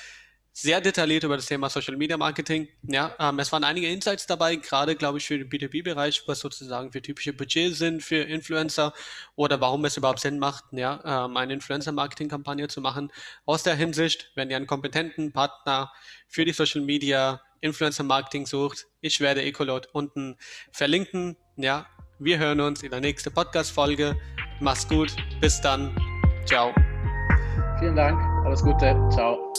sehr detailliert über das Thema Social Media Marketing. Ja, ähm, es waren einige Insights dabei, gerade glaube ich für den B2B-Bereich, was sozusagen für typische Budgets sind für Influencer oder warum es überhaupt Sinn macht, ja, ähm, eine Influencer-Marketing-Kampagne zu machen. Aus der Hinsicht, wenn ihr einen kompetenten Partner für die Social Media Influencer-Marketing sucht, ich werde Ecolot unten verlinken. Ja, wir hören uns in der nächsten Podcast-Folge. Mach's gut. Bis dann. Ciao. Vielen Dank. Alles Gute. Ciao.